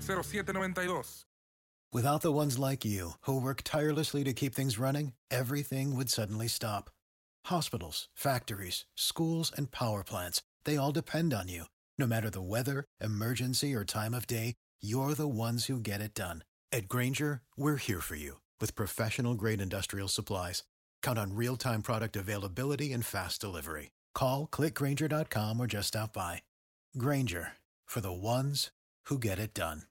833-699-0792. Without the ones like you, who work tirelessly to keep things running, everything would suddenly stop. Hospitals, factories, schools, and power plants, they all depend on you. No matter the weather, emergency, or time of day, you're the ones who get it done. At Granger, we're here for you with professional grade industrial supplies. Count on real time product availability and fast delivery. Call clickgranger.com or just stop by. Granger for the ones who get it done.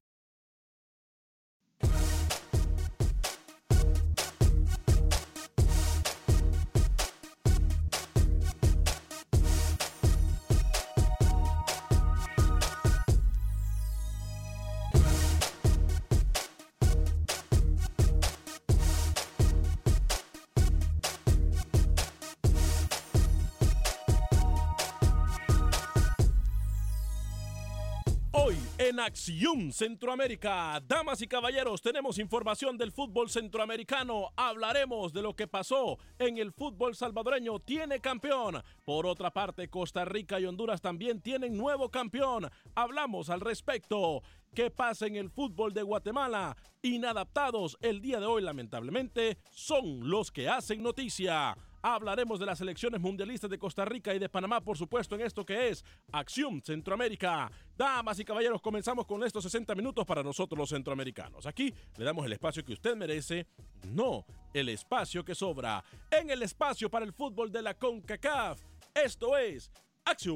Acción Centroamérica, damas y caballeros, tenemos información del fútbol centroamericano. Hablaremos de lo que pasó en el fútbol salvadoreño. Tiene campeón. Por otra parte, Costa Rica y Honduras también tienen nuevo campeón. Hablamos al respecto. ¿Qué pasa en el fútbol de Guatemala? Inadaptados el día de hoy, lamentablemente, son los que hacen noticia. Hablaremos de las elecciones mundialistas de Costa Rica y de Panamá, por supuesto, en esto que es Acción Centroamérica. Damas y caballeros, comenzamos con estos 60 minutos para nosotros los centroamericanos. Aquí le damos el espacio que usted merece, no el espacio que sobra. En el espacio para el fútbol de la CONCACAF. Esto es Acción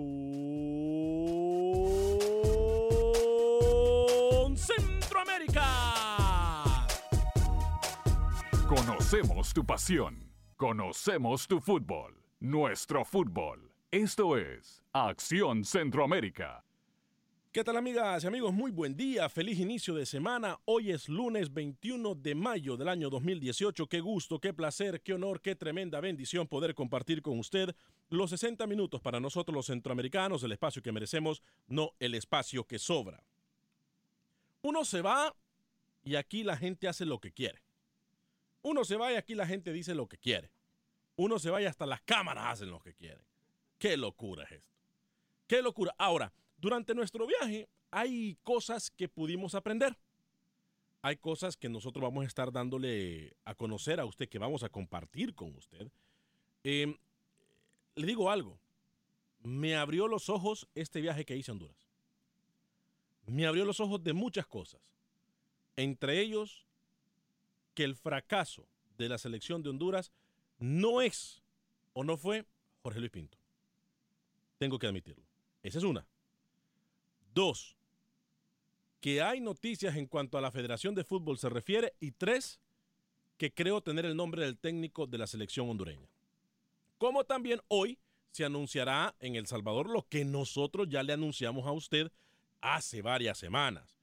Centroamérica. Conocemos tu pasión. Conocemos tu fútbol. Nuestro fútbol. Esto es Acción Centroamérica. ¿Qué tal amigas y amigos? Muy buen día, feliz inicio de semana. Hoy es lunes 21 de mayo del año 2018. Qué gusto, qué placer, qué honor, qué tremenda bendición poder compartir con usted los 60 minutos para nosotros los centroamericanos, el espacio que merecemos, no el espacio que sobra. Uno se va y aquí la gente hace lo que quiere. Uno se va y aquí la gente dice lo que quiere. Uno se va y hasta las cámaras hacen lo que quieren. Qué locura es esto. Qué locura. Ahora, durante nuestro viaje hay cosas que pudimos aprender. Hay cosas que nosotros vamos a estar dándole a conocer a usted, que vamos a compartir con usted. Eh, le digo algo. Me abrió los ojos este viaje que hice a Honduras. Me abrió los ojos de muchas cosas. Entre ellos, que el fracaso de la selección de Honduras no es o no fue Jorge Luis Pinto. Tengo que admitirlo. Esa es una. Dos, que hay noticias en cuanto a la Federación de Fútbol se refiere. Y tres, que creo tener el nombre del técnico de la selección hondureña. Como también hoy se anunciará en El Salvador lo que nosotros ya le anunciamos a usted hace varias semanas,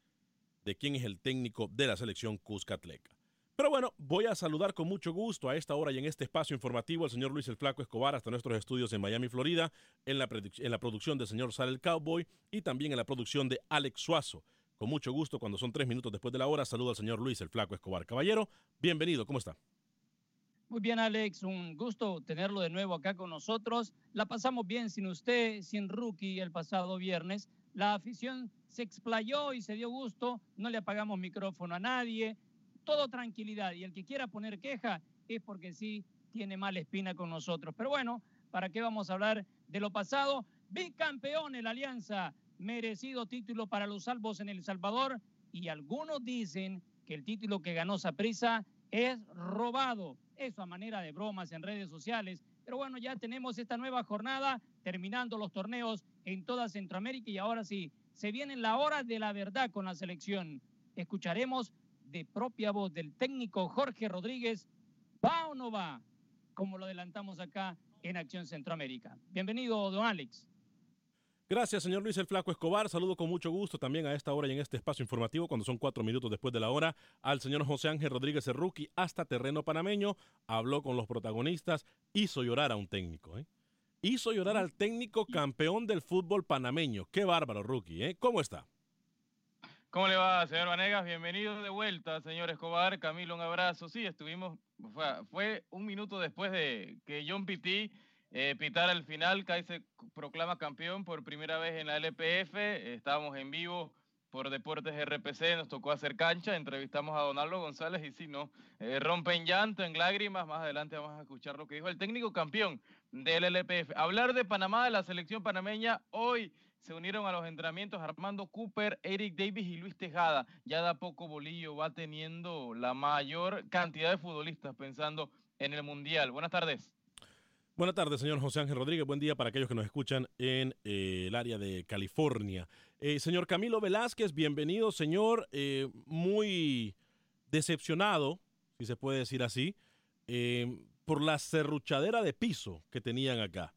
de quién es el técnico de la selección Cuscatleca. Pero bueno, voy a saludar con mucho gusto a esta hora y en este espacio informativo al señor Luis el Flaco Escobar hasta nuestros estudios en Miami, Florida, en la, producción del señor Sal el Cowboy y también en la producción de Alex Suazo. Con mucho gusto, cuando son tres minutos después de la hora, saludo al señor Luis el Flaco Escobar. Caballero, bienvenido, ¿cómo está? Muy bien, Alex, un gusto tenerlo de nuevo acá con nosotros. La pasamos bien sin usted, sin Rookie el pasado viernes. la afición se explayó y se dio gusto, no le apagamos micrófono a nadie, todo tranquilidad. Y el que quiera poner queja es porque sí tiene mala espina con nosotros. Pero bueno, ¿para qué vamos a hablar de lo pasado? Bicampeón en la Alianza, merecido título para los salvos en El Salvador y algunos dicen que el título que ganó Saprisa es robado. Eso a manera de bromas en redes sociales. Pero bueno, ya tenemos esta nueva jornada terminando los torneos en toda Centroamérica y ahora sí, se viene la hora de la verdad con la selección. Escucharemos de propia voz del técnico Jorge Rodríguez, ¿va o no va? Como lo adelantamos acá en Acción Centroamérica. Bienvenido, don Alex. Gracias, señor Luis el Flaco Escobar. Saludo con mucho gusto también a esta hora y en este espacio informativo, cuando son cuatro minutos después de la hora, al señor José Ángel Rodríguez Rookie hasta terreno panameño. Habló con los protagonistas, hizo llorar a un técnico. ¿eh? Hizo llorar al técnico campeón del fútbol panameño. Qué bárbaro, Rookie. ¿eh? ¿Cómo está? ¿Cómo le va, señor Vanegas? Bienvenido de vuelta, señor Escobar. Camilo, un abrazo. Sí, estuvimos, fue, un minuto después de que John Pitti eh, pitar al final, CAI se proclama campeón por primera vez en la LPF. Estábamos en vivo por Deportes RPC, nos tocó hacer cancha, entrevistamos a Donaldo González y si no, eh, rompen llanto, en lágrimas. Más adelante vamos a escuchar lo que dijo el técnico campeón del LPF. Hablar de Panamá, de la selección panameña, hoy se unieron a los entrenamientos Armando Cooper, Eric Davis y Luis Tejada. Ya da poco Bolillo va teniendo la mayor cantidad de futbolistas pensando en el Mundial. Buenas tardes. Buenas tardes, señor José Ángel Rodríguez. Buen día para aquellos que nos escuchan en eh, el área de California. Eh, señor Camilo Velázquez, bienvenido, señor. Eh, muy decepcionado, si se puede decir así, por la serruchadera de piso que tenían acá.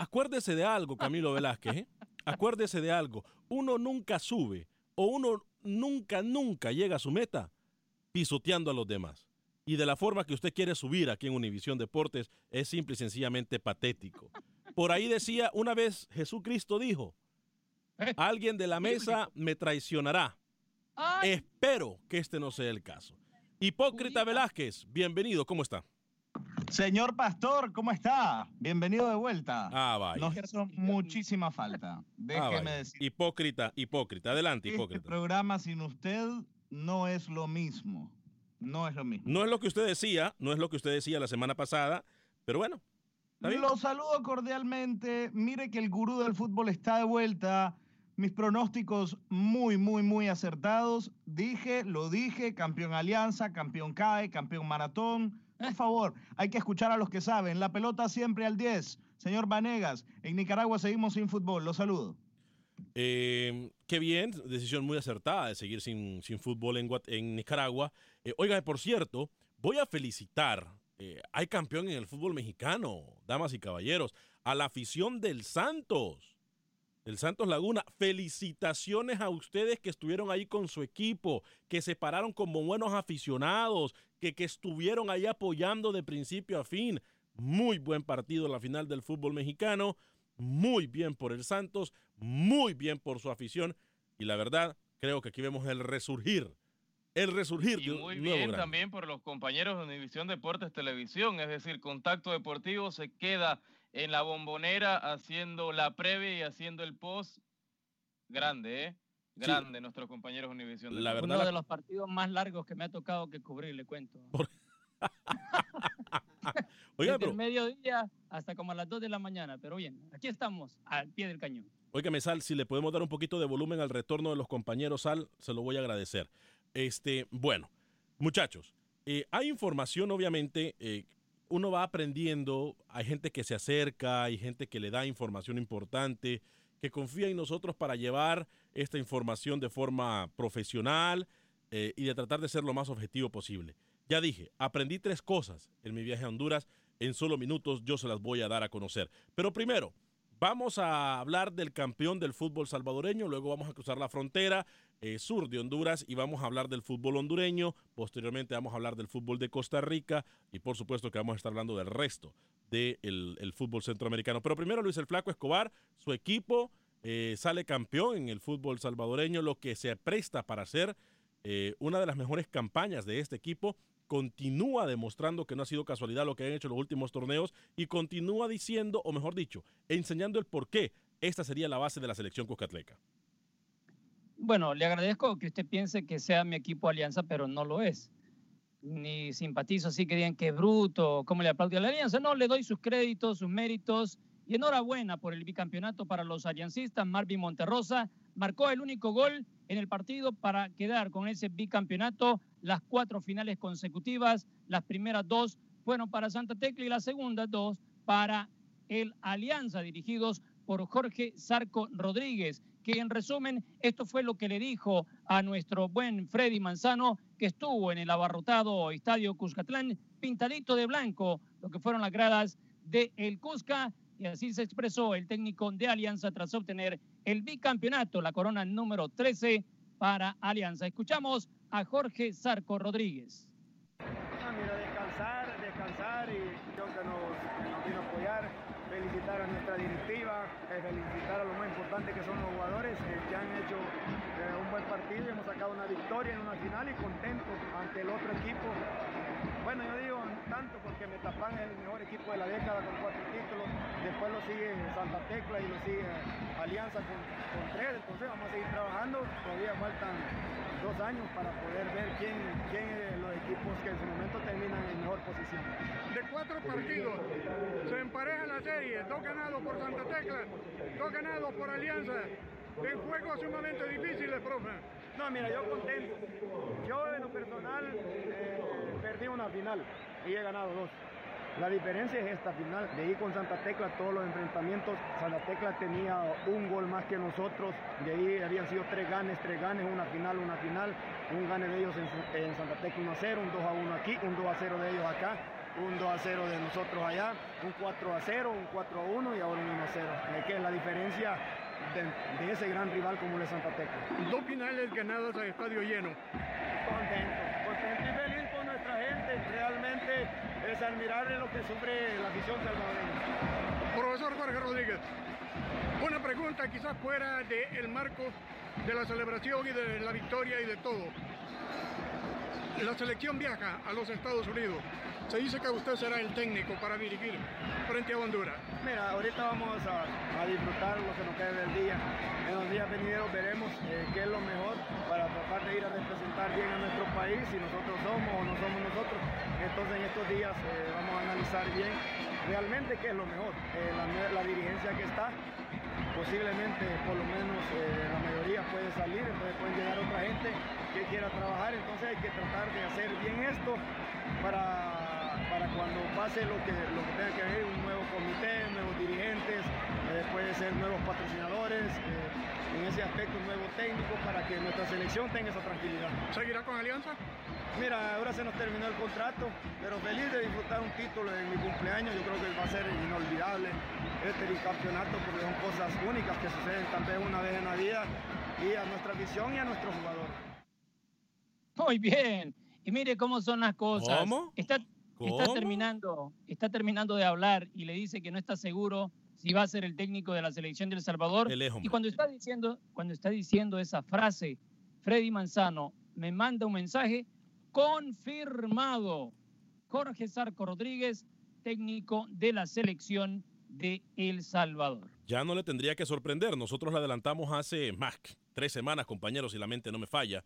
Acuérdese de algo, Camilo Velázquez. Acuérdese de algo. Uno nunca sube o uno nunca, nunca llega a su meta pisoteando a los demás y de la forma que usted quiere subir aquí en Univisión Deportes es simple y sencillamente patético. Por ahí decía, una vez Jesucristo dijo, eh. alguien de la mesa me traicionará. Espero que este no sea el caso. Hipócrita Velázquez, bienvenido, ¿cómo está? Señor Pastor, ¿cómo está? Bienvenido de vuelta. Ah, vaya. Nos hizo muchísima falta. Ah, Déjeme decir. Hipócrita, hipócrita. Adelante, este hipócrita. Este programa sin usted no es lo mismo. No es lo mismo. No es lo que usted decía, no es lo que usted decía la semana pasada, pero bueno. Lo saludo cordialmente. Mire que el gurú del fútbol está de vuelta. Mis pronósticos muy, muy, muy acertados. Dije, lo dije, campeón Alianza, campeón CAE, campeón Maratón. Por favor, hay que escuchar a los que saben. La pelota siempre al 10. Señor Vanegas, en Nicaragua seguimos sin fútbol. Lo saludo. Eh, qué bien, decisión muy acertada de seguir sin, sin fútbol en, en Nicaragua. Eh, oiga, por cierto, voy a felicitar, eh, hay campeón en el fútbol mexicano, damas y caballeros, a la afición del Santos. El Santos Laguna, felicitaciones a ustedes que estuvieron ahí con su equipo, que se pararon como buenos aficionados, que, que estuvieron ahí apoyando de principio a fin. Muy buen partido en la final del fútbol mexicano muy bien por el Santos, muy bien por su afición y la verdad creo que aquí vemos el resurgir, el resurgir. Y muy bien también por los compañeros de Univisión Deportes Televisión, es decir, Contacto Deportivo se queda en la bombonera haciendo la previa y haciendo el post. Grande, ¿eh? Grande nuestros compañeros. La verdad, Uno de los partidos más largos que me ha tocado que cubrir, le cuento. Oiga, Desde el mediodía hasta como a las 2 de la mañana, pero bien, aquí estamos, al pie del cañón. Óigame, Sal, si le podemos dar un poquito de volumen al retorno de los compañeros, Sal, se lo voy a agradecer. Este, bueno, muchachos, eh, hay información, obviamente, eh, uno va aprendiendo, hay gente que se acerca, hay gente que le da información importante, que confía en nosotros para llevar esta información de forma profesional eh, y de tratar de ser lo más objetivo posible. Ya dije, aprendí tres cosas en mi viaje a Honduras. En solo minutos yo se las voy a dar a conocer. Pero primero, vamos a hablar del campeón del fútbol salvadoreño. Luego vamos a cruzar la frontera eh, sur de Honduras y vamos a hablar del fútbol hondureño. Posteriormente vamos a hablar del fútbol de Costa Rica y por supuesto que vamos a estar hablando del resto del el fútbol centroamericano. Pero primero Luis el Flaco Escobar, su equipo eh, sale campeón en el fútbol salvadoreño, lo que se presta para ser eh, una de las mejores campañas de este equipo continúa demostrando que no ha sido casualidad lo que han hecho los últimos torneos y continúa diciendo, o mejor dicho, enseñando el por qué esta sería la base de la selección cuscatleca. Bueno, le agradezco que usted piense que sea mi equipo Alianza, pero no lo es. Ni simpatizo así que digan que es bruto, cómo le aplaude a la Alianza. No, le doy sus créditos, sus méritos y enhorabuena por el bicampeonato para los aliancistas. Marvin Monterrosa marcó el único gol en el partido para quedar con ese bicampeonato. Las cuatro finales consecutivas, las primeras dos fueron para Santa Tecla y las segundas dos para el Alianza, dirigidos por Jorge Sarco Rodríguez, que en resumen esto fue lo que le dijo a nuestro buen Freddy Manzano, que estuvo en el abarrotado Estadio Cuscatlán, pintadito de blanco, lo que fueron las gradas de el Cusca, y así se expresó el técnico de Alianza tras obtener el bicampeonato, la corona número 13 para Alianza. Escuchamos a Jorge Sarco Rodríguez. Ah, mira, descansar, descansar y yo que nos, nos vino a apoyar felicitar a nuestra directiva, eh, felicitar a lo más importante que son los eh, que han hecho eh, un buen partido hemos sacado una victoria en una final y contentos ante el otro equipo. Bueno, yo digo tanto porque Metapán es el mejor equipo de la década con cuatro títulos, después lo sigue Santa Tecla y lo sigue Alianza con, con tres, entonces vamos a seguir trabajando, todavía faltan dos años para poder ver quién, quién es los equipos que en su momento terminan en mejor posición. De cuatro partidos se empareja la serie, dos ganados por Santa Tecla, dos ganados por Alianza, en juegos sumamente difíciles, profe. No, mira, yo contento. Yo en lo personal eh, perdí una final y he ganado dos. La diferencia es esta final. De ahí con Santa Tecla todos los enfrentamientos, Santa Tecla tenía un gol más que nosotros. De ahí habían sido tres ganes, tres ganes, una final, una final. Un gane de ellos en, en Santa Tecla 1 a 0, un 2 a 1 aquí, un 2 a 0 de ellos acá un 2 a 0 de nosotros allá, un 4 a 0, un 4 a 1 y ahora un 1 a 0. Es que es la diferencia de, de, ese gran rival como el Santa Tecla. Dos finales ganadas a estadio lleno. Contento, contento y feliz con nuestra gente. Realmente es admirable lo que sufre la afición salvadoreña. Profesor Jorge Rodríguez, una pregunta quizás fuera del marco de la celebración y de la victoria y de todo. La selección viaja a los Estados Unidos. Se dice que usted será el técnico para dirigir frente a Honduras. Mira, ahorita vamos a, disfrutar lo que nos queda del día. En los días venideros veremos eh, qué es lo mejor para tratar de ir a representar bien a nuestro país, si nosotros somos o no somos nosotros. Entonces en estos días eh, vamos a analizar bien realmente qué es lo mejor. Eh, la, la, dirigencia que está, posiblemente por lo menos la mayoría puede salir, entonces pueden llegar otra gente que quiera trabajar, entonces hay que tratar de hacer bien esto para para cuando pase lo que, lo que tenga que ver, un nuevo comité, nuevos dirigentes, eh, puede ser nuevos patrocinadores, eh, en ese aspecto un nuevo técnico para que nuestra selección tenga esa tranquilidad. ¿Seguirá con Alianza? Mira, ahora se nos terminó el contrato, pero feliz de disfrutar un título en mi cumpleaños, yo creo que va a ser inolvidable este campeonato porque son cosas únicas que suceden tal vez una vez en la vida y a nuestra visión y a nuestro jugador. Muy bien. Y mire cómo son las cosas. ¿Cómo? Está, Está terminando, está terminando de hablar y le dice que no está seguro si va a ser el técnico de la selección de El Salvador. El y cuando está diciendo, cuando está diciendo esa frase, Freddy Manzano me manda un mensaje confirmado. Jorge Sarco Rodríguez, técnico de la selección de El Salvador. Ya no le tendría que sorprender. Nosotros la adelantamos hace más tres semanas, compañeros, si la mente no me falla.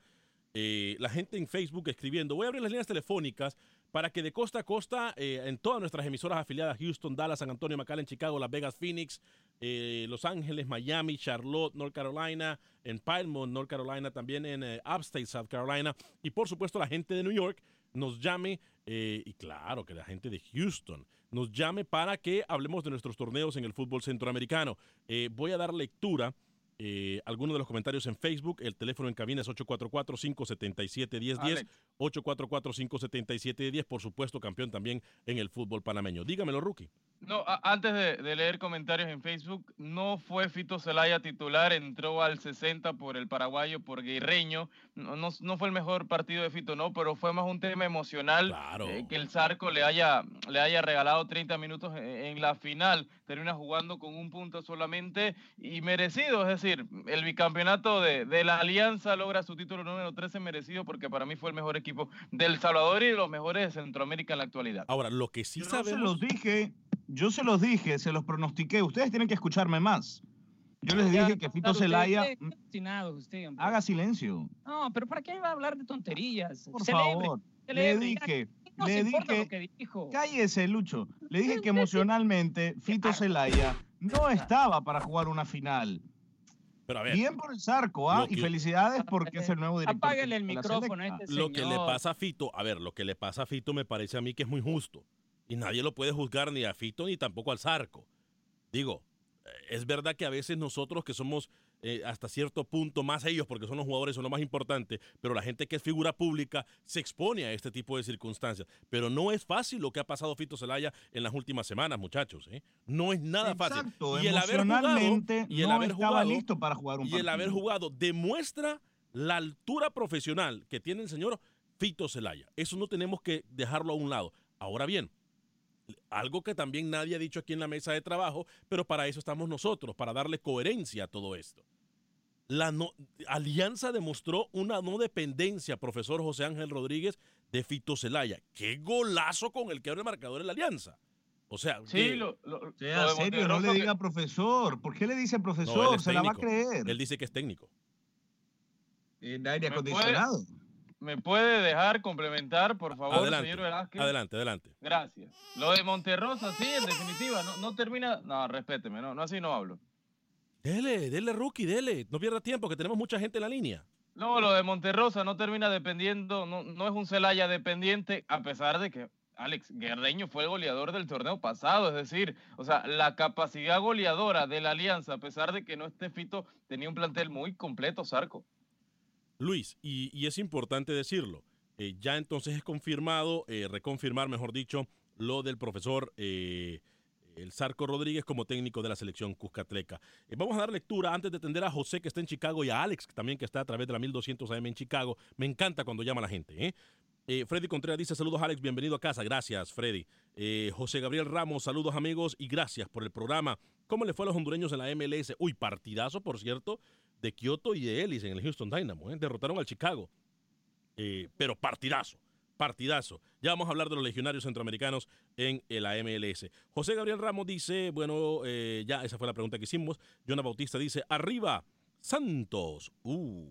Eh, la gente en Facebook escribiendo, voy a abrir las líneas telefónicas para que de costa a costa, eh, en todas nuestras emisoras afiliadas, Houston, Dallas, San Antonio, McAllen, Chicago, Las Vegas, Phoenix, eh, Los Ángeles, Miami, Charlotte, North Carolina, en Piedmont, North Carolina, también en eh, Upstate, South Carolina, y por supuesto la gente de New York nos llame, y claro que la gente de Houston nos llame para que hablemos de nuestros torneos en el fútbol centroamericano. Voy a dar lectura eh, algunos de los comentarios en Facebook. El teléfono en cabina es 844-577-1010. 844-577-10. Por supuesto, campeón también en el fútbol panameño. Dígamelo, Rookie. No, antes de, de leer comentarios en Facebook, no fue Fito Zelaya titular, entró al 60 por el paraguayo, por Guerreño. No, no, no fue el mejor partido de Fito, no, pero fue más un tema emocional Claro. eh, que el Zarco le haya, le haya regalado 30 minutos en, en la final. Termina jugando con un punto solamente y merecido, es decir, el bicampeonato de, de la Alianza logra su título número 13 merecido porque para mí fue el mejor equipo del Salvador y de los mejores de Centroamérica en la actualidad. Ahora, lo que sí Yo se los dije, yo se los dije, se los pronostiqué. Ustedes tienen que escucharme más. Yo les dije que Fito Celaya haga silencio. No, pero ¿para qué va a hablar de tonterías? Por favor, le dije, le dije, cállese Lucho, le dije que emocionalmente Fito Celaya no estaba para jugar una final. Pero a ver, Bien por el Zarco, ¿ah? Lo Y que- felicidades porque es el nuevo director. Apáguele el micrófono a este lo que le señor. pasa a Fito, a ver, lo que le pasa a Fito me parece a mí que es muy justo. Y nadie lo puede juzgar ni a Fito ni tampoco al Zarco. Digo, eh, es verdad que a veces nosotros que somos eh, hasta cierto punto más ellos, porque son los jugadores, son lo más importante, pero la gente que es figura pública se expone a este tipo de circunstancias. Pero no es fácil lo que ha pasado Fito Zelaya en las últimas semanas, muchachos. ¿eh? No es nada fácil. Y el haber jugado, emocionalmente y el no haber estaba jugado, listo para jugar un y el haber jugado demuestra la altura profesional que tiene el señor Fito Celaya. Eso no tenemos que dejarlo a un lado. Ahora bien, algo que también nadie ha dicho aquí en la mesa de trabajo, pero para eso estamos nosotros, para darle coherencia a todo esto. La no- alianza demostró una no dependencia, profesor José Ángel Rodríguez, de Fito Celaya. Qué golazo con el que abre el marcador en la alianza. O sea, Sí, lo, lo- Sea lo de serio, no le que- diga profesor. ¿Por qué le dice profesor? Se la va a creer. Él dice que es técnico. En aire ¿Me puede- acondicionado. ¿Me puede dejar complementar, por favor, Adelante, señor Velázquez? adelante, adelante. Gracias. Lo de Monterrosa, sí, en definitiva, no, no termina. No, respéteme, no, no así no hablo. Dele, dele, rookie, dele. No pierda tiempo, que tenemos mucha gente en la línea. No, lo de Monterrosa no termina dependiendo, no, no es un Celaya dependiente, a pesar de que Alex Guerreño fue el goleador del torneo pasado. Es decir, o sea, la capacidad goleadora de la alianza, a pesar de que no esté Fito, tenía un plantel muy completo, Zarco. Luis, y, y es importante decirlo, eh, ya entonces es confirmado, eh, reconfirmar, mejor dicho, lo del profesor eh, el Zarco Rodríguez como técnico de la selección Cuscatleca. Eh, vamos a dar lectura antes de atender a José que está en Chicago y a Alex también que está a través de la 1200 AM en Chicago. Me encanta cuando llama la gente. ¿eh? Eh, Freddy Contreras dice saludos Alex, bienvenido a casa. Gracias Freddy. José Gabriel Ramos, saludos amigos y gracias por el programa. ¿Cómo le fue a los hondureños en la MLS? Uy, partidazo, por cierto, de Kyoto y de Ellis en el Houston Dynamo. Derrotaron al Chicago. Pero partidazo, partidazo. Ya vamos a hablar de los legionarios centroamericanos en la MLS. José Gabriel Ramos dice, bueno, eh, ya esa fue la pregunta que hicimos. Jonah Bautista dice, arriba, Santos. Uh,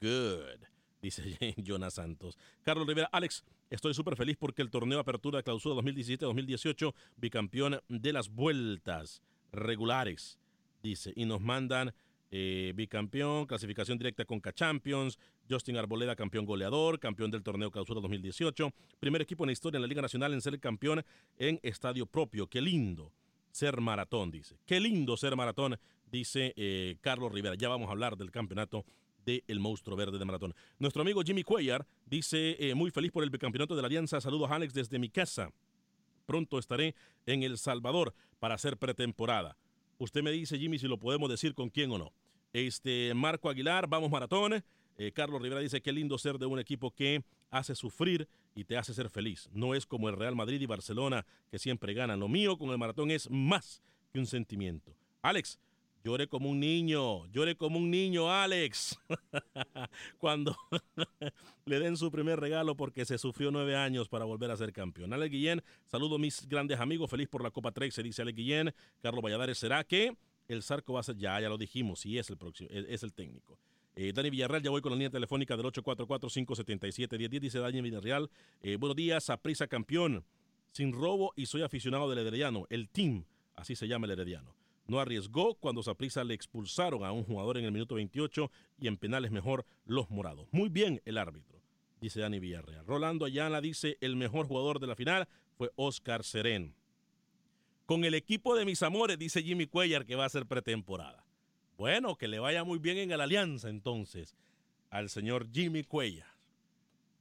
good. Dice Jonah Santos. Carlos Rivera, Alex, estoy súper feliz porque el torneo Apertura Clausura 2017-2018, bicampeón de las vueltas regulares, dice, y nos mandan eh, bicampeón, clasificación directa con K-Champions, Justin Arboleda, campeón goleador, campeón del torneo Clausura 2018, primer equipo en la historia en la Liga Nacional en ser campeón en estadio propio. Qué lindo ser maratón, dice. Qué lindo ser maratón, dice eh, Carlos Rivera. Ya vamos a hablar del campeonato del monstruo verde de maratón. Nuestro amigo Jimmy Cuellar dice, eh, muy feliz por el bicampeonato de la Alianza. Saludos, Alex, desde mi casa. Pronto estaré en El Salvador para hacer pretemporada. Usted me dice, Jimmy, si lo podemos decir con quién o no. Este, Marco Aguilar, vamos maratón. Eh, Carlos Rivera dice, qué lindo ser de un equipo que hace sufrir y te hace ser feliz. No es como el Real Madrid y Barcelona que siempre ganan. Lo mío con el maratón es más que un sentimiento. Alex, llore como un niño, llore como un niño, Alex. Cuando le den su primer regalo porque se sufrió nueve años para volver a ser campeón. Alex Guillén, saludo a mis grandes amigos, feliz por la Copa 3, se dice Alex Guillén. Carlos Valladares, ¿será que el Zarco va a ser? Ya, ya lo dijimos, sí es el próximo, es, es el técnico. Eh, Dani Villarreal, ya voy con la línea telefónica del 844-577-1010. Dice Dani Villarreal, eh, buenos días, Prisa campeón, sin robo y soy aficionado del Herediano, el team, así se llama el Herediano. No arriesgó cuando Saprissa le expulsaron a un jugador en el minuto 28 y en penales mejor los morados. Muy bien el árbitro, dice Dani Villarreal. Rolando Ayala dice, el mejor jugador de la final fue Oscar Serén. Con el equipo de mis amores, dice Jimmy Cuellar, que va a ser pretemporada. Bueno, que le vaya muy bien en la alianza entonces al señor Jimmy Cuellar.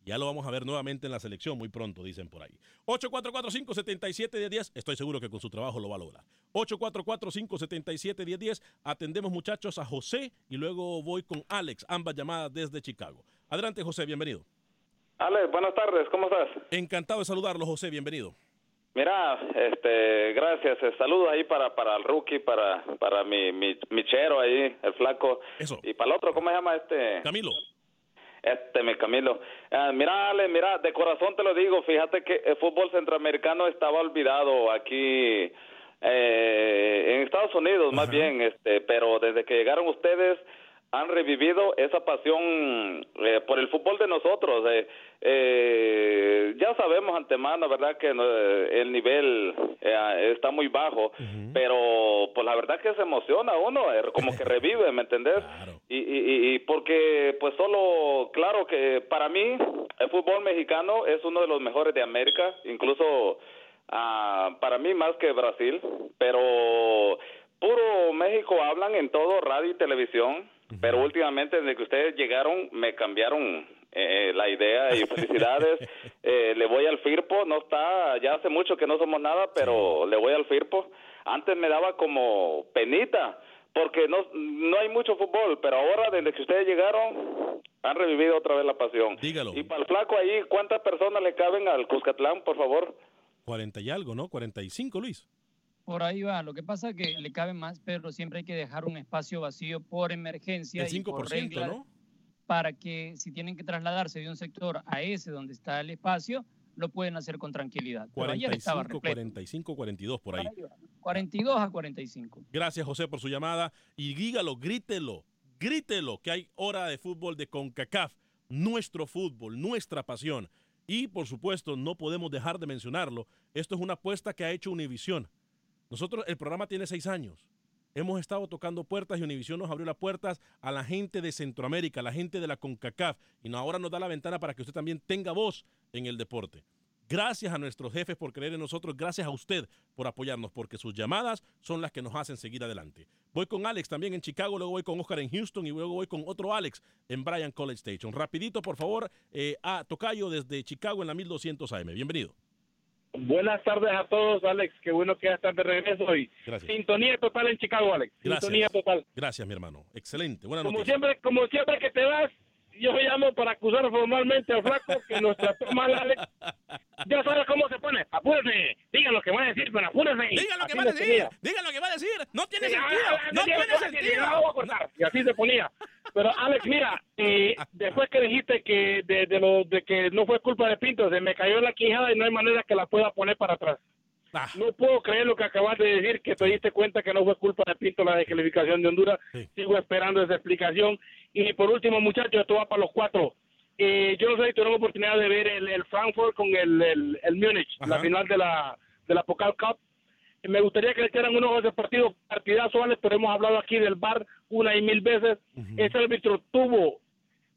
Ya lo vamos a ver nuevamente en la selección muy pronto, dicen por ahí. 844-577-1010. Estoy seguro que con su trabajo lo va a lograr. 844-577-1010. Atendemos muchachos a José y luego voy con Alex, ambas llamadas desde Chicago. Adelante José, bienvenido. Alex, buenas tardes, ¿cómo estás? Encantado de saludarlo José, bienvenido. Mira, este, gracias. eh, Saludos ahí para para el rookie, para para mi, mi, mi chero ahí, el flaco. Eso. Y para el otro, ¿cómo se llama este? Camilo. Este, mi Camilo. Ah, mira, Ale, mira, de corazón te lo digo, fíjate que el fútbol centroamericano estaba olvidado aquí eh, en Estados Unidos más bien, este, pero desde que llegaron ustedes han revivido esa pasión eh, por el fútbol de nosotros. Eh, eh, ya sabemos antemano, ¿verdad?, que eh, el nivel eh, está muy bajo, pero pues la verdad que se emociona uno, como que revive, ¿me entendés? Y, y, y porque pues solo, claro que para mí el fútbol mexicano es uno de los mejores de América, incluso ah, para mí más que Brasil, pero puro México hablan en todo radio y televisión, pero últimamente desde que ustedes llegaron me cambiaron eh, la idea y felicidades. Eh, le voy al Firpo, no está, ya hace mucho que no somos nada, pero le voy al Firpo. Antes me daba como penita porque no no hay mucho fútbol, pero ahora desde que ustedes llegaron han revivido otra vez la pasión. Dígalo. Y para el flaco ahí, ¿cuántas personas le caben al Cuscatlán, por favor? 40 y algo, ¿no? 45, Luis. Por ahí va. Lo que pasa es que le cabe más, pero siempre hay que dejar un espacio vacío por emergencia El y por 5%, regla ¿no? para que si tienen que trasladarse de un sector a ese donde está el espacio, lo pueden hacer con tranquilidad. Pero ayer estaba 45, repleto. 45, 42 por ahí. 42 a 45. Gracias, José, por su llamada. Y dígalo, grítelo, grítelo que hay hora de fútbol de CONCACAF, nuestro fútbol, nuestra pasión. Y, por supuesto, no podemos dejar de mencionarlo. Esto es una apuesta que ha hecho Univisión. Nosotros, el programa tiene seis años. Hemos estado tocando puertas y Univisión nos abrió las puertas a la gente de Centroamérica, a la gente de la CONCACAF. Y ahora nos da la ventana para que usted también tenga voz en el deporte. Gracias a nuestros jefes por creer en nosotros, gracias a usted por apoyarnos, porque sus llamadas son las que nos hacen seguir adelante. Voy con Alex también en Chicago, luego voy con Oscar en Houston y luego voy con otro Alex en Bryan College Station. Rapidito, por favor, eh, a Tocayo desde Chicago en la 1200 AM. Bienvenido. Buenas tardes a todos, Alex. Qué bueno que ya estás de regreso y Gracias. sintonía total en Chicago, Alex. Sintonía Gracias. total. Gracias, mi hermano. Excelente. Buena Como siempre, como siempre que te vas, yo llamo para acusar formalmente al flaco que nos trató mal, Alex. Ya sabes cómo se pone. Apúrese. Diga lo que va a decir, pero apúrese. Diga lo que va a decir. ponía. Diga lo que va a decir. No tiene Sí, sentido. ah, No tiene sentido. no voy a cortar. Y así se ponía. Pero Alex, mira, eh, después que dijiste que de, de lo de que no fue culpa de Pinto, se me cayó la quijada y no hay manera que la pueda poner para atrás. Ah. No puedo creer lo que acabas de decir, que te diste cuenta que no fue culpa de Pinto la descalificación de Honduras. Sigo esperando esa explicación. Y por último, muchachos, esto va para los cuatro. Eh, yo no sé si tuvieron oportunidad de ver el, el Frankfurt con el, el, el Múnich, la final de la, de la Pokal Cup. Me gustaría que le echaran unos ojos de partido, partidazo, Alex, pero hemos hablado aquí del bar una y mil veces. Ese árbitro tuvo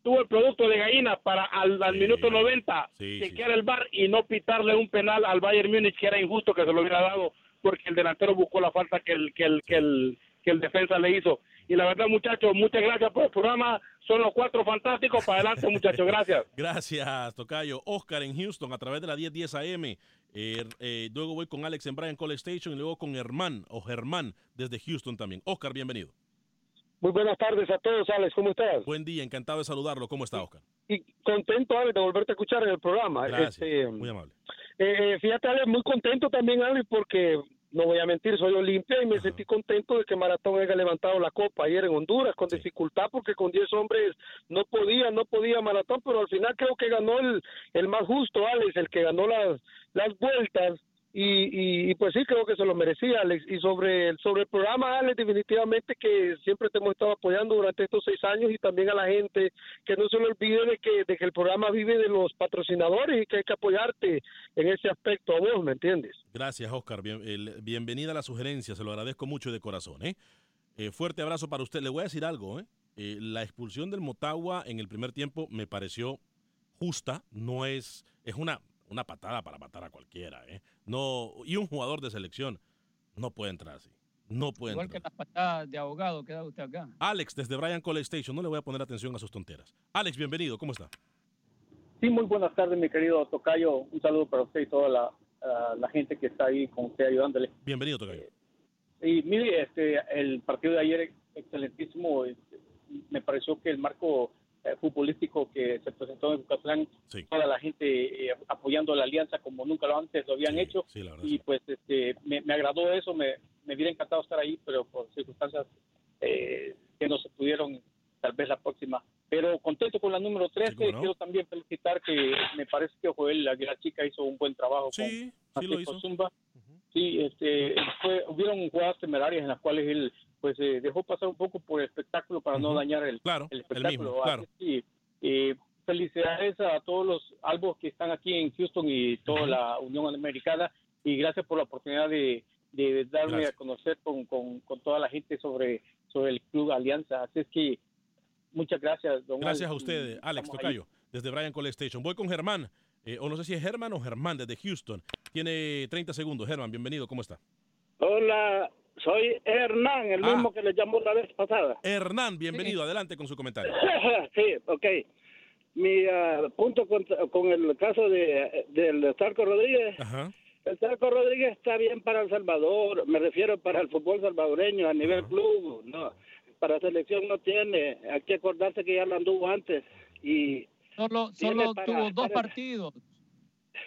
tuvo el producto de gallina para al, al minuto 90 Sí, chequear el bar y no pitarle un penal al Bayern Múnich que era injusto que se lo hubiera dado porque el delantero buscó la falta que el que el que el que el defensa le hizo y la verdad muchachos muchas gracias por el programa son los cuatro fantásticos para adelante muchachos gracias Gracias, Tocayo. Oscar en Houston a través de la 1010 AM. Eh, eh, luego voy con Alex en Bryan College Station y luego con Herman o Germán desde Houston también. Oscar, bienvenido. Muy buenas tardes a todos, Alex. ¿Cómo estás? Buen día, encantado de saludarlo. ¿Cómo está, Oscar? Y contento, Alex, de volverte a escuchar en el programa. Gracias, Este, muy amable. eh, eh, fíjate, Alex, muy contento también, Alex, porque no voy a mentir, soy Olimpia y me sentí contento de que Maratón haya levantado la copa ayer en Honduras con dificultad porque con 10 hombres no podía, no podía Maratón, pero al final creo que ganó el, el más justo, Alex, el que ganó las, las vueltas. Y, y, y pues sí, creo que se lo merecía, Alex. Y sobre el, sobre el programa, Alex, definitivamente que siempre te hemos estado apoyando durante estos seis años y también a la gente que no se le olvide de que, el programa vive de los patrocinadores y que hay que apoyarte en ese aspecto a vos, ¿me entiendes? Gracias, Oscar. Bien- el- bienvenida a la sugerencia. Se lo agradezco mucho de corazón. ¿eh? Eh, fuerte abrazo para usted. Le voy a decir algo. ¿eh? Eh, la expulsión del Motagua en el primer tiempo me pareció justa. No es. Es una, una patada para matar a cualquiera. ¿eh? No, y un jugador de selección no puede entrar así. No puede Igual entrar. que las patadas de abogado que da usted acá. Alex, desde Bryan College Station. No le voy a poner atención a sus tonteras. Alex, bienvenido. ¿Cómo está? Sí, muy buenas tardes, mi querido Tocayo. Un saludo para usted y toda la, la gente que está ahí con usted ayudándole. Bienvenido, Tocayo. Y mire, este, el partido de ayer excelentísimo. este, Me pareció que el marco eh, futbolístico que se presentó en Yucatán, toda la gente eh, apoyando la alianza como nunca lo antes lo habían hecho. y pues este, me, me agradó eso, me, me hubiera encantado estar ahí, pero por circunstancias eh, que no se pudieron, tal vez la próxima. Pero contento con la número 13, cómo no. quiero también felicitar que me parece que Joel, la, la chica, hizo un buen trabajo Sí, con sí lo hizo. Zumba. Sí, este, fue, hubieron jugadas temerarias en las cuales él pues eh, dejó pasar un poco por el espectáculo para no dañar el, el espectáculo. Así eh, felicidades a todos los albos que están aquí en Houston y toda la Unión Americana y gracias por la oportunidad de, de darme a conocer con, con, con, toda la gente sobre, sobre el Club Alianza. Así es que muchas gracias, don Gracias a usted, Alex Tocayo, desde Brian Cole Station. Voy con Germán, eh, o no sé si es Germán o Germán desde Houston. Tiene 30 segundos. Germán, bienvenido, ¿cómo está? Hola, soy Hernán, el mismo que le llamó la vez pasada. Hernán, bienvenido, adelante con su comentario. sí, ok. Mi ah, punto con, con, el caso de, del Sarco Rodríguez. El Sarco Rodríguez está bien para El Salvador, me refiero para el fútbol salvadoreño a nivel club, no, para selección no tiene, hay que acordarse que ya lo anduvo antes y solo, solo tuvo dos partidos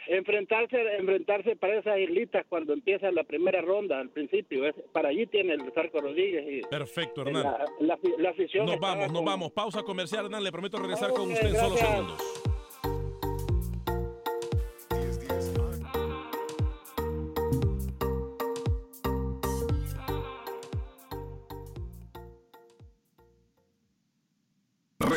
enfrentarse enfrentarse para esas islitas cuando empieza la primera ronda al principio para allí tiene el Zarco Rodríguez perfecto Hernán. la, la, afición nos vamos nos vamos. Pausa comercial Hernán le prometo regresar con usted en solo segundos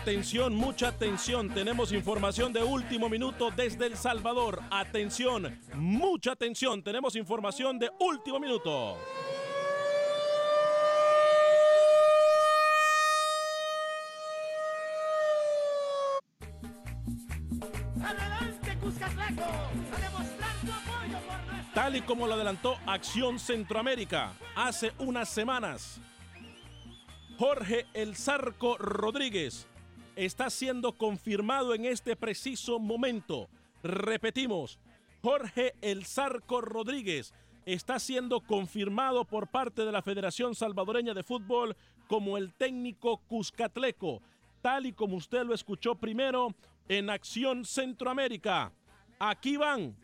Atención, mucha atención. Tenemos información de último minuto desde El Salvador. Atención, mucha atención. Tenemos información de último minuto. Tal y como lo adelantó Acción Centroamérica hace unas semanas, Jorge El Zarco Rodríguez está siendo confirmado en este preciso momento. Repetimos, Jorge El Zarco Rodríguez está siendo confirmado por parte de la Federación Salvadoreña de Fútbol como el técnico Cuscatleco, tal y como usted lo escuchó primero en Acción Centroamérica. Aquí van,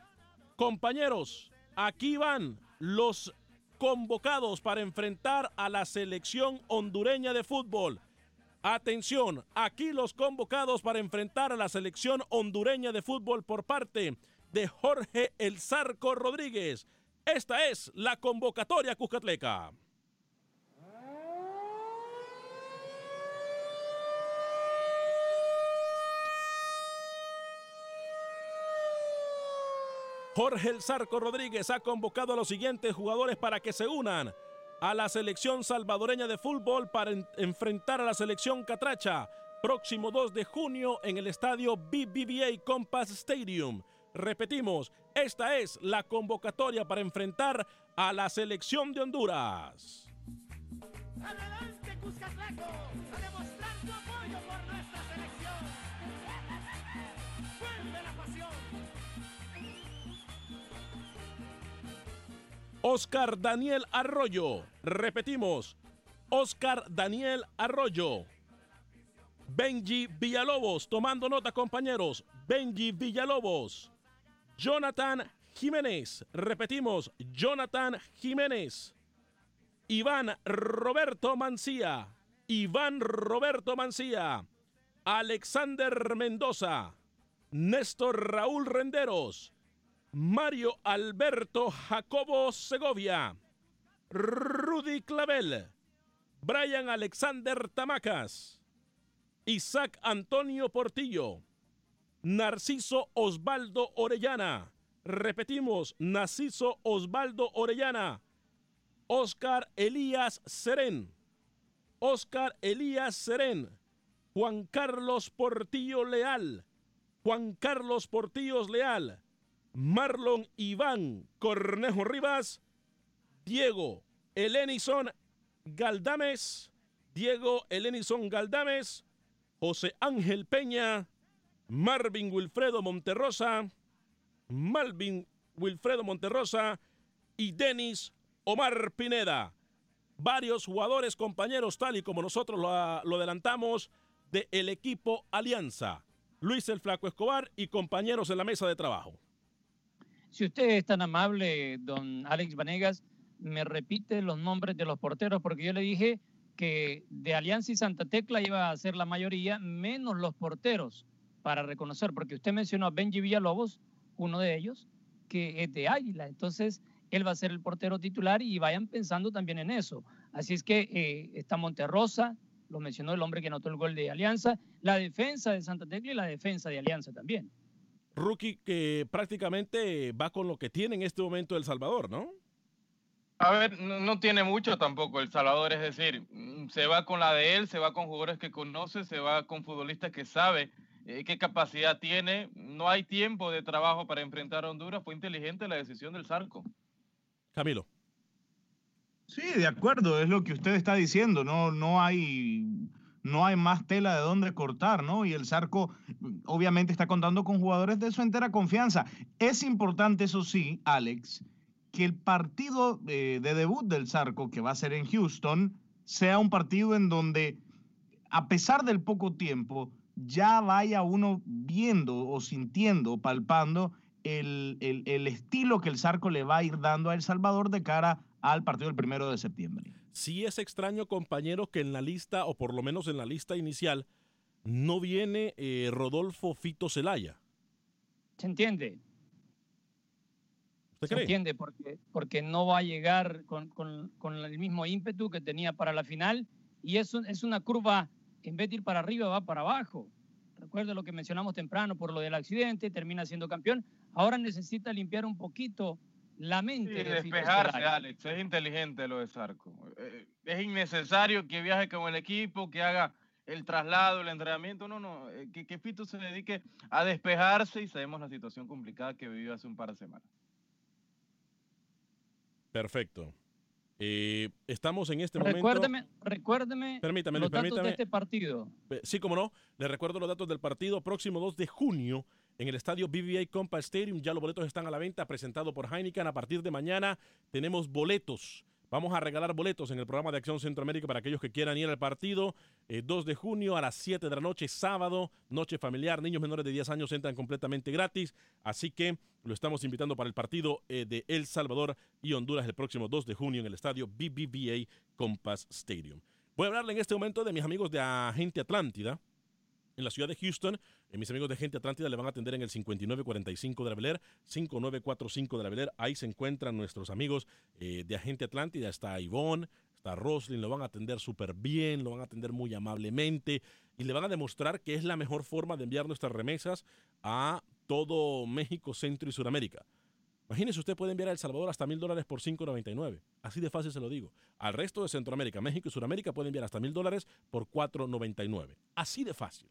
compañeros, aquí van los convocados para enfrentar a la selección hondureña de fútbol. Atención, aquí los convocados para enfrentar a la selección hondureña de fútbol por parte de Jorge El Zarco Rodríguez. Esta es la convocatoria Cuscatleca. Jorge El Zarco Rodríguez ha convocado a los siguientes jugadores para que se unan a la selección salvadoreña de fútbol para enfrentar a la selección catracha próximo 2 de junio en el estadio BBVA Compass Stadium. Repetimos, esta es la convocatoria para enfrentar a la selección de Honduras. Adelante, Oscar Daniel Arroyo. Repetimos, Oscar Daniel Arroyo. Benji Villalobos, tomando nota compañeros, Benji Villalobos. Jonathan Jiménez, repetimos, Jonathan Jiménez. Iván Roberto Mancía, Iván Roberto Mancía. Alexander Mendoza, Néstor Raúl Renderos, Mario Alberto Jacobo Segovia, Rudy Clavel, Brian Alexander Tamacas, Isaac Antonio Portillo, Narciso Osvaldo Orellana, repetimos, Narciso Osvaldo Orellana, Oscar Elías Serén, Oscar Elías Serén, Juan Carlos Portillo Leal, Juan Carlos Portillos Leal, Marlon Iván Cornejo Rivas, Diego Elenison Galdames, Diego Elenison Galdames, José Ángel Peña, Marvin Wilfredo Monterrosa, Malvin Wilfredo Monterrosa y Denis Omar Pineda. Varios jugadores, compañeros, tal y como nosotros lo, lo adelantamos, del equipo Alianza. Luis el Flaco Escobar y compañeros en la mesa de trabajo. Si usted es tan amable, don Alex Vanegas, me repite los nombres de los porteros, porque yo le dije que de Alianza y Santa Tecla iba a ser la mayoría, menos los porteros, para reconocer, porque usted mencionó a Benji Villalobos, uno de ellos, que es de Águila. Entonces, él va a ser el portero titular y vayan pensando también en eso. Así es que eh, está Monterrosa, lo mencionó el hombre que anotó el gol de Alianza, la defensa de Santa Tecla y la defensa de Alianza también. Rookie que prácticamente va con lo que tiene en este momento El Salvador, ¿no? A ver, no, tiene mucho tampoco El Salvador, es decir, mm, se va con la de él, se va con jugadores que conoce, se va con futbolistas que sabe eh, qué capacidad tiene. No hay tiempo de trabajo para enfrentar a Honduras. Fue inteligente la decisión del Zarco. Camilo. Sí, de acuerdo, es lo que usted está diciendo. No, no hay no hay más tela de dónde cortar, ¿no? Y el Zarco obviamente está contando con jugadores de su entera confianza. Es importante, eso sí, Alex, que el partido de, de debut del Zarco, que va a ser en Houston, sea un partido en donde, a pesar del poco tiempo, ya vaya uno viendo o sintiendo palpando el, el, estilo que el Zarco le va a ir dando a El Salvador de cara al partido del primero de septiembre. Sí es extraño, compañero, que en la lista, o por lo menos en la lista inicial, no viene eh, Rodolfo Fito Celaya. ¿Se entiende? Se entiende porque, porque no va a llegar con, con, con, el mismo ímpetu que tenía para la final y es, es una curva, en vez de ir para arriba, va para abajo. Recuerda lo que mencionamos temprano por lo del accidente, termina siendo campeón. Ahora necesita limpiar un poquito la mente. Sí, despejarse, Alex. Es inteligente lo de Zarco. Eh, es innecesario que viaje con el equipo, que haga el traslado, el entrenamiento. No, no. Eh, que, que Fito se dedique a despejarse y sabemos la situación complicada que vivió hace un par de semanas. Perfecto. Eh, estamos en este recuérdeme, momento. Recuérdeme, permítame, los permítame. datos de este partido. Sí, como no. Le recuerdo los datos del partido. Próximo 2 de junio en el estadio BBA Compa Stadium. Ya los boletos están a la venta, presentado por Heineken. A partir de mañana tenemos boletos. Vamos a regalar boletos en el programa de Acción Centroamérica para aquellos que quieran ir al partido. 2 eh, de junio a las 7 de la noche, sábado, noche familiar. Niños menores de 10 años entran completamente gratis. Así que lo estamos invitando para el partido eh, de El Salvador y Honduras el próximo 2 de junio en el estadio BBVA Compass Stadium. Voy a hablarle en este momento de mis amigos de Agente Atlántida en la ciudad de Houston. Eh, mis amigos de Gente Atlántida le van a atender en el 5945 de la Beler, 5945 de la Beler. Ahí se encuentran nuestros amigos eh, de Agente Atlántida. Está Ivonne, está Roslyn, lo van a atender súper bien, lo van a atender muy amablemente y le van a demostrar que es la mejor forma de enviar nuestras remesas a todo México, Centro y Sudamérica. Imagínese, usted puede enviar a El Salvador hasta mil dólares por 5.99. Así de fácil se lo digo. Al resto de Centroamérica, México y Sudamérica puede enviar hasta mil dólares por 4.99. Así de fácil.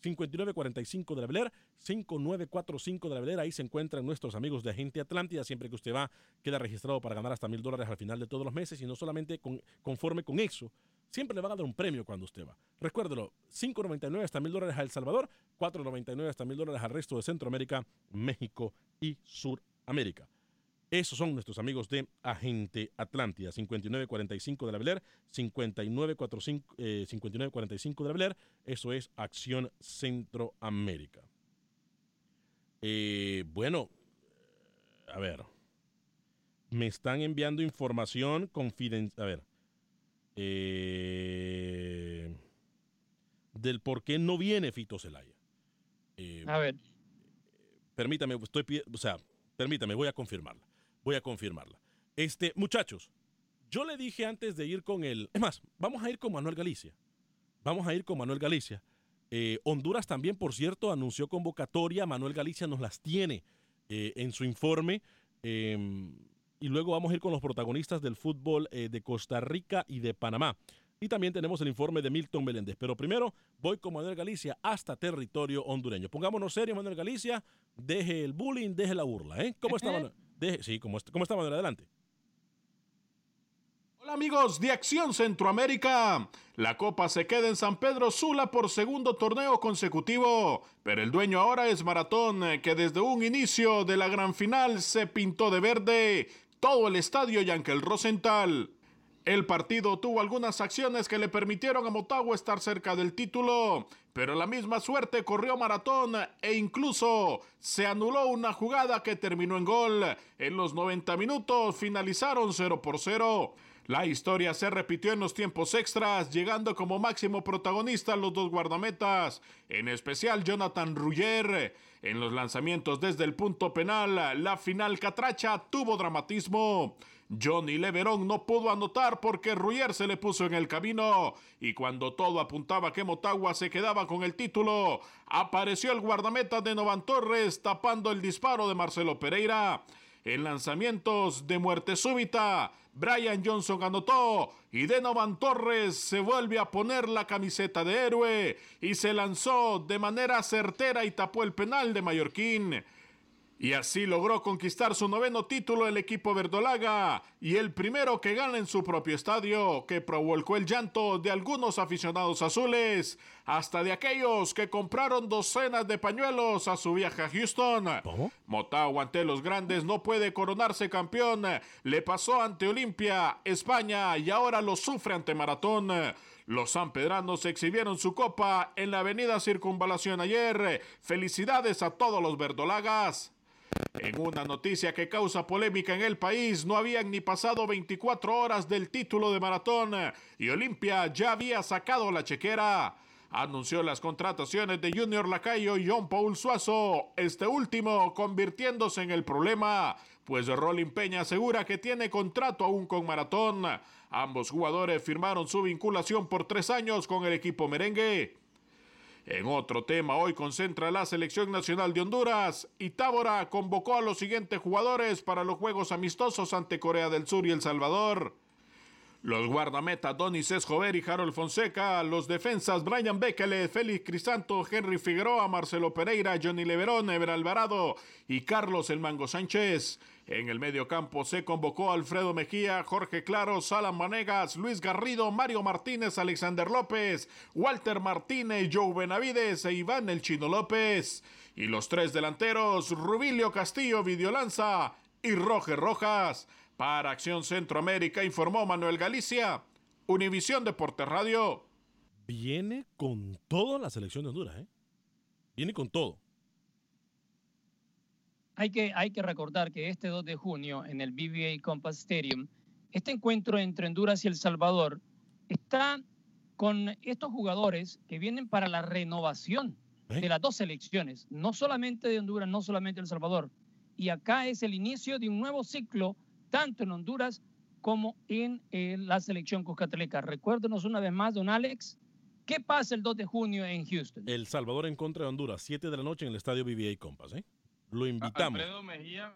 5945 de la Beler, 5945 de la Beler. Ahí se encuentran nuestros amigos de Agente Atlántida. Siempre que usted va, queda registrado para ganar hasta mil dólares al final de todos los meses. Y no solamente conforme con eso, siempre le van a dar un premio cuando usted va. Recuérdelo, 5.99 hasta mil dólares a El Salvador, 4.99 hasta mil dólares al resto de Centroamérica, México y Suramérica. Esos son nuestros amigos de Agente Atlántida, 5945 de la Beler, 5945, eh, 5945 de la Beler, eso es Acción Centroamérica. Eh, bueno, a ver, me están enviando información confidencial, a ver, eh, del por qué no viene Fito Celaya. a ver. Permítame, estoy, o sea, permítame, voy a confirmarla voy a confirmarla. Este, muchachos, yo le dije antes de ir con el. Es más, vamos a ir con Manuel Galicia. Vamos a ir con Manuel Galicia. Eh, Honduras también, por cierto, anunció convocatoria. Manuel Galicia nos las tiene eh, en su informe. Em, y luego vamos a ir con los protagonistas del fútbol eh, de Costa Rica y de Panamá. Y también tenemos el informe de Milton Meléndez. Pero primero voy con Manuel Galicia hasta territorio hondureño. Pongámonos serio, Manuel Galicia. Deje el bullying, deje la burla. ¿eh? ¿Cómo está Manuel? Sí, ¿cómo, ¿cómo está Manuel? Adelante. Hola amigos de Acción Centroamérica. La copa se queda en San Pedro Sula por segundo torneo consecutivo, pero el dueño ahora es Maratón, que desde un inicio de la gran final se pintó de verde todo el estadio Yankel Rosenthal. El partido tuvo algunas acciones que le permitieron a Motagua estar cerca del título, pero la misma suerte corrió Maratón e incluso se anuló una jugada que terminó en gol. En los 90 minutos finalizaron 0 por 0. La historia se repitió en los tiempos extras, llegando como máximo protagonista los dos guardametas, en especial Jonathan Rugger. En los lanzamientos desde el punto penal, la final catracha tuvo dramatismo. Johnny Leverón no pudo anotar porque Rugger se le puso en el camino y cuando todo apuntaba que Motagua se quedaba con el título, apareció el guardameta de Novan Torres tapando el disparo de Marcelo Pereira. En lanzamientos de muerte súbita, Brian Johnson anotó y Denovan Torres se vuelve a poner la camiseta de héroe y se lanzó de manera certera y tapó el penal de Mallorquín. Y así logró conquistar su noveno título el equipo verdolaga y el primero que gana en su propio estadio, que provocó el llanto de algunos aficionados azules, hasta de aquellos que compraron docenas de pañuelos a su viaje a Houston. Motagua ante los grandes no puede coronarse campeón, le pasó ante Olimpia, España y ahora lo sufre ante Maratón. Los sanpedranos exhibieron su copa en la avenida Circunvalación ayer. Felicidades a todos los verdolagas. En una noticia que causa polémica en el país, no habían ni pasado 24 horas del título de maratón y Olimpia ya había sacado la chequera. Anunció las contrataciones de Junior Lacayo y John Paul Suazo, este último convirtiéndose en el problema, pues Rolling Peña asegura que tiene contrato aún con Maratón. Ambos jugadores firmaron su vinculación por tres años con el equipo merengue. En otro tema, hoy concentra la selección nacional de Honduras y Tábora convocó a los siguientes jugadores para los juegos amistosos ante Corea del Sur y El Salvador. Los guardametas Donis Escobar y Harold Fonseca, los defensas Brian Bekele, Félix Crisanto, Henry Figueroa, Marcelo Pereira, Johnny Leverón, Ever Alvarado y Carlos El Mango Sánchez. En el medio campo se convocó Alfredo Mejía, Jorge Claro, Salam Manegas, Luis Garrido, Mario Martínez, Alexander López, Walter Martínez, Joe Benavides e Iván El Chino López. Y los tres delanteros, Rubilio Castillo, Videolanza y Roger Rojas. Para Acción Centroamérica informó Manuel Galicia, Univisión Deportes Radio. Viene con todo la selección de Honduras, ¿eh? Viene con todo. Hay que, hay que recordar que este 2 de junio en el BBA Compass Stadium, este encuentro entre Honduras y El Salvador está con estos jugadores que vienen para la renovación de las dos selecciones, no solamente de Honduras, no solamente de El Salvador. Y acá es el inicio de un nuevo ciclo, tanto en Honduras como en eh, la selección cuscatleca. Recuérdenos una vez más, don Alex, ¿qué pasa el 2 de junio en Houston? El Salvador en contra de Honduras, 7 de la noche en el estadio BBA Compass, ¿eh? Lo invitamos. Alfredo Mejía.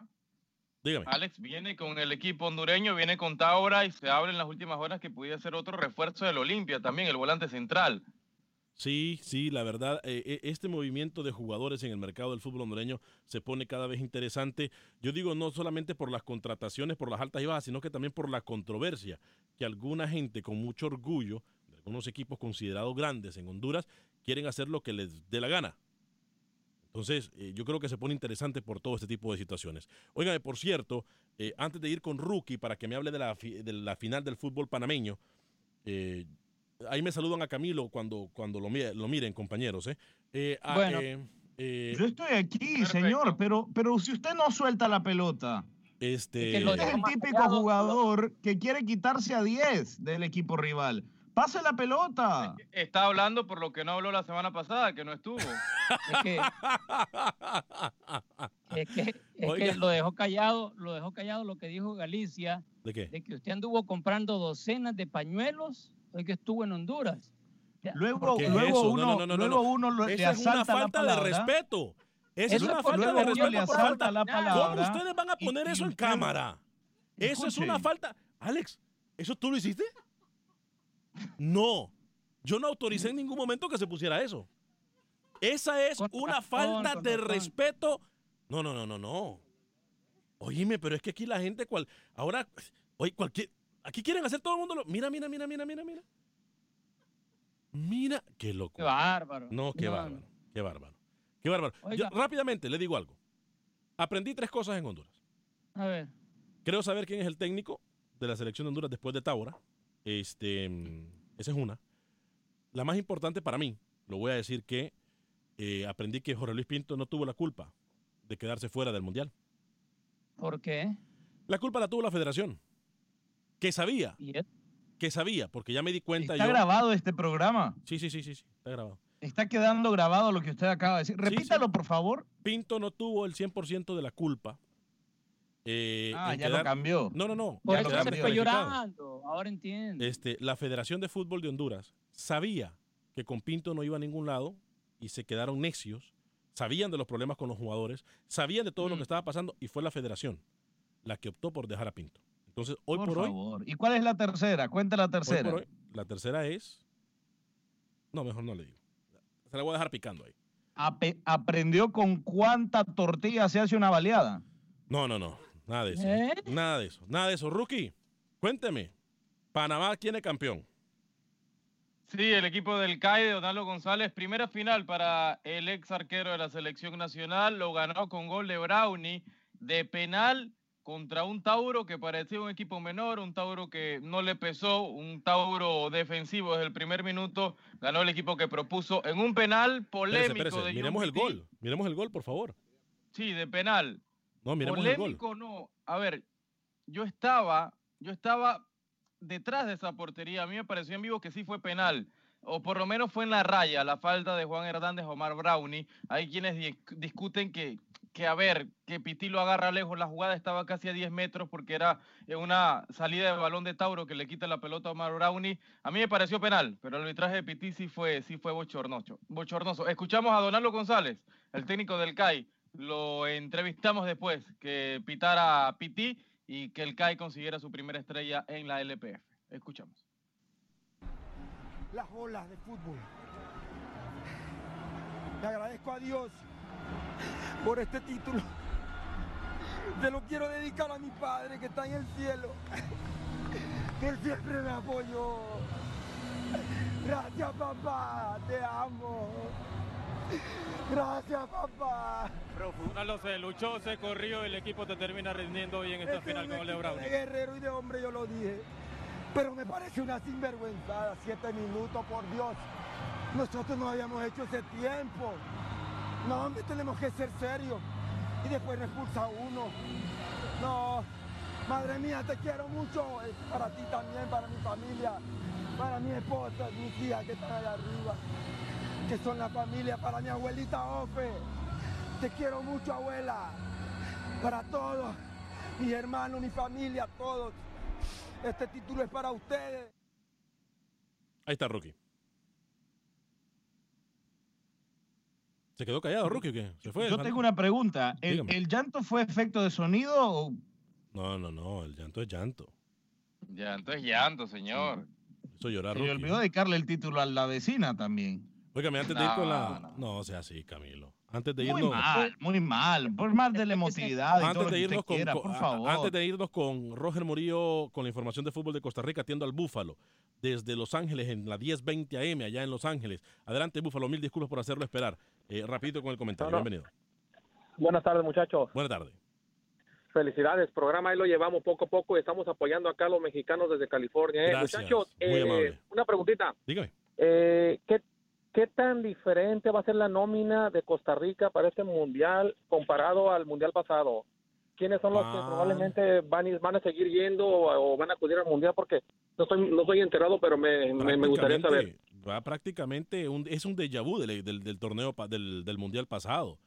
Dígame. Alex viene con el equipo hondureño, viene con Taura y se habla en las últimas horas que pudiera ser otro refuerzo del Olimpia también, el volante central. Sí, sí, la verdad, eh, este movimiento de jugadores en el mercado del fútbol hondureño se pone cada vez interesante. Yo digo no solamente por las contrataciones, por las altas y bajas, sino que también por la controversia que alguna gente con mucho orgullo, de algunos equipos considerados grandes en Honduras, quieren hacer lo que les dé la gana. Entonces, eh, yo creo que se pone interesante por todo este tipo de situaciones. Óigame, por cierto, eh, antes de ir con Rookie para que me hable de la, de la final del fútbol panameño, eh, ahí me saludan a Camilo cuando, cuando lo, lo miren, compañeros. Ah, bueno, yo estoy aquí, señor, pero, pero si usted no suelta la pelota. Este... es el típico jugador que quiere quitarse a 10 del equipo rival. Pase la pelota. Está hablando por lo que no habló la semana pasada, que no estuvo. Es que, es que, es que lo dejó callado, lo dejó callado lo que dijo Galicia. ¿De qué? De que usted anduvo comprando docenas de pañuelos de que estuvo en Honduras. Luego, luego uno, no, no, no, luego uno lo- Esa es una falta de respeto. Esa es una falta de respeto. le por asalta falta- la ¿Cómo palabra ustedes van a poner y eso en usted- cámara? Eso es una Escuche. falta. Alex, ¿eso tú lo hiciste? No. Yo no autoricé en ningún momento que se pusiera eso. Esa es una razón, falta de razón. respeto. No, no, no, no, no. Oíme, pero es que aquí la gente cual ahora oye, cualquier aquí quieren hacer todo el mundo lo Mira, mira, mira, mira, mira, mira. Mira, qué loco. Qué bárbaro. No, qué bárbaro. Qué bárbaro. Qué bárbaro. Yo, rápidamente le digo algo. Aprendí tres cosas en Honduras. A ver. Creo saber quién es el técnico de la selección de Honduras después de Taura. Este, mm, esa es una. La más importante para mí, lo voy a decir que eh, aprendí que Jorge Luis Pinto no tuvo la culpa de quedarse fuera del Mundial. ¿Por qué? La culpa la tuvo la federación. Que sabía. Que sabía, porque ya me di cuenta Está yo. grabado este programa. Sí, sí, sí, sí, sí, está grabado. Está quedando grabado lo que usted acaba de decir. Repítalo, por favor. Pinto no tuvo el 100% de la culpa. eh, Ah, ya lo cambió. No, no, no. Por eso se fue descalificado. llorando. Ahora entiendo. Este, la Federación de Fútbol de Honduras sabía que con Pinto no iba a ningún lado y se quedaron necios. Sabían de los problemas con los jugadores, sabían de todo Mm. lo que estaba pasando y fue la Federación la que optó por dejar a Pinto. Entonces, hoy Por por, hoy, favor. ¿Y cuál es la tercera? Cuenta la hoy tercera. por hoy, la tercera es. No, mejor no le digo. Se la voy a dejar picando ahí. Ape- ¿Aprendió con cuánta tortilla se hace una baleada? No, no, no. Nada de eso. ¿Eh? Nada de eso. Nada de eso. Rookie, cuénteme. Panamá, ¿quién es campeón? Sí, el equipo del CAI de Donaldo González, primera final para el ex arquero de la selección nacional, lo ganó con gol de Brownie de penal contra un Tauro que parecía un equipo menor, un Tauro que no le pesó, un Tauro defensivo desde el primer minuto, ganó el equipo que propuso en un penal polémico de Miremos el gol. Miremos el gol, por favor. Sí, de penal. No, miremos el gol. Polémico no. A ver, yo estaba, yo estaba detrás de esa portería. A mí me pareció en vivo que sí fue penal. O por lo menos fue en la raya la falta de Juan Hernández Omar Brownie. Hay quienes di- discuten que, que, a ver, que Piti lo agarra lejos. La jugada estaba casi a 10 metros porque era eh, una salida de balón de Tauro que le quita la pelota a Omar Brownie. A mí me pareció penal, pero el arbitraje de Piti sí fue, sí fue bochornoso. Escuchamos a Donaldo González, el técnico del CAI. Lo entrevistamos después que pitara a Piti y que el CAI consiguiera su primera estrella en la LPF. Escuchamos. Las olas de fútbol. Le agradezco a Dios por este título. Se lo quiero dedicar a mi padre que está en el cielo, que él siempre me apoyó. Gracias papá, te amo. Gracias papá. Ronaldo se luchó, se corrió y el equipo te termina rindiendo hoy en esta Este final con Brown. De guerrero y de hombre, yo lo dije. Pero me parece una sinvergüenzada. Siete minutos, por Dios. Nosotros no habíamos hecho ese tiempo. No, hombre, tenemos que ser serios. Y después nos expulsa uno. No, madre mía, te quiero mucho. Es para ti también, para mi familia, para mi esposa, mis hijas que están allá arriba. Que son la familia, para mi abuelita Ofe. Te quiero mucho, abuela. Para todos, mis hermanos, mi familia, todos. Este título es para ustedes. Ahí está Rookie. ¿Se quedó callado, Rookie o qué? ¿Se fue? Yo tengo una pregunta. ¿El, llanto fue efecto de sonido o No, no, no. El llanto es llanto. Llanto es llanto, señor. Eso llorar, se Rookie. olvidó dedicarle el título a la vecina también? Óigame, antes de ir con la... No, No, o sea así, Camilo. Antes de Muy irnos... mal, muy mal. Por más de la emotividad y todo Antes lo de, que irnos usted con, quiera, con- por favor. antes de irnos con Roger Murillo con la información de fútbol de Costa Rica, atiendo al Búfalo desde Los Ángeles en la 1020 AM allá en Los Ángeles. Adelante, Búfalo, mil disculpas por hacerlo esperar. Eh, rapidito con el comentario. No, no. Bienvenido. Buenas tardes, muchachos. Buenas tardes. Felicidades, programa ahí lo llevamos poco a poco y estamos apoyando acá a los mexicanos desde California. ¿eh? Gracias, Muchachos, muy eh, amable. una preguntita. Dígame. Eh, ¿qué, ¿Qué tan diferente va a ser la nómina de Costa Rica para este mundial comparado al mundial pasado? ¿Quiénes son los que Ah. probablemente van, y- van a seguir yendo o, o van a acudir al mundial? Porque no estoy, no estoy enterado, pero me, me, gustaría saber. Va prácticamente, un- es un déjà vu del, del- del torneo, del, del mundial pasado.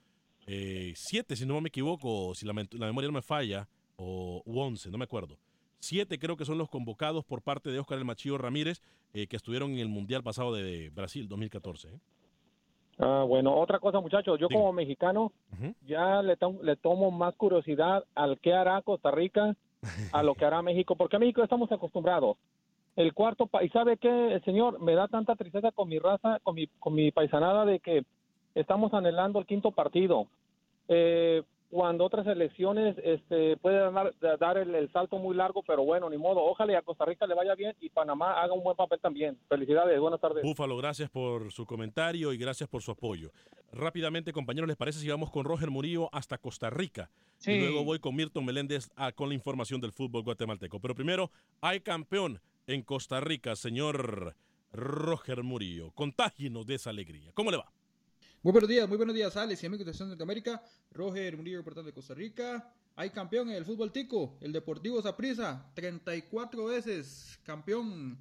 Eh, siete, si no me equivoco, si la, memoria no me falla, o u once, no me acuerdo. Siete creo que son los convocados por parte de Óscar El Machillo Ramírez, eh, que estuvieron en el mundial pasado de Brasil, 2014. ¿eh? Ah, bueno, otra cosa, muchachos, yo como mexicano ya le, to- le tomo más curiosidad al qué hará Costa Rica a lo que hará México, porque a México estamos acostumbrados. El cuarto, pa- y sabe qué, señor, me da tanta tristeza con mi raza, con mi, con mi paisanada de que estamos anhelando el quinto partido. Eh, cuando otras selecciones este, pueden dar, dar el, el salto muy largo, pero bueno, ni modo. Ojalá y a Costa Rica le vaya bien y Panamá haga un buen papel también. Felicidades, buenas tardes. Búfalo, gracias por su comentario y gracias por su apoyo. Rápidamente, compañeros, ¿les parece si vamos con Roger Murillo hasta Costa Rica? Sí. Y luego voy con Milton Meléndez a- con la información del fútbol guatemalteco. Pero primero, hay campeón en Costa Rica, señor Roger Murillo. Contáginos de esa alegría. ¿Cómo le va? Muy buenos días, muy buenos días, Alex y amigos de Centroamérica. Roger Murillo, reportando de Costa Rica. Hay campeón en el fútbol tico, el Deportivo Saprissa, 34 veces campeón